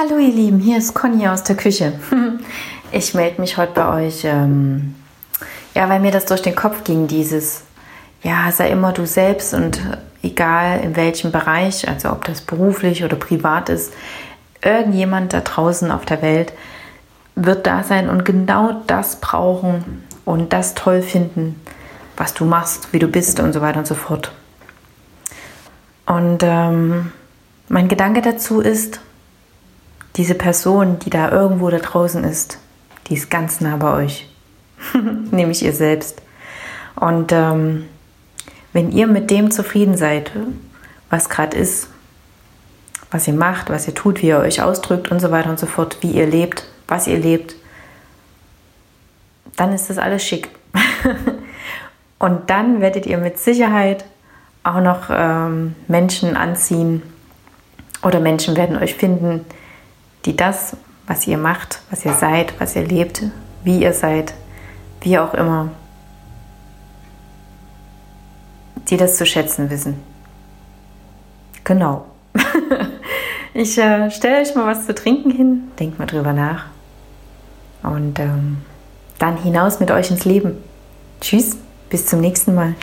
Hallo ihr Lieben, hier ist Conny aus der Küche. Ich melde mich heute bei euch, ähm, ja, weil mir das durch den Kopf ging, dieses, ja, sei immer du selbst und egal in welchem Bereich, also ob das beruflich oder privat ist, irgendjemand da draußen auf der Welt wird da sein und genau das brauchen und das toll finden, was du machst, wie du bist und so weiter und so fort. Und ähm, mein Gedanke dazu ist, diese Person, die da irgendwo da draußen ist, die ist ganz nah bei euch, nämlich ihr selbst. Und ähm, wenn ihr mit dem zufrieden seid, was gerade ist, was ihr macht, was ihr tut, wie ihr euch ausdrückt und so weiter und so fort, wie ihr lebt, was ihr lebt, dann ist das alles schick. und dann werdet ihr mit Sicherheit auch noch ähm, Menschen anziehen oder Menschen werden euch finden, die das, was ihr macht, was ihr seid, was ihr lebt, wie ihr seid, wie auch immer, die das zu schätzen wissen. Genau. ich äh, stelle euch mal was zu trinken hin, denkt mal drüber nach. Und ähm, dann hinaus mit euch ins Leben. Tschüss, bis zum nächsten Mal.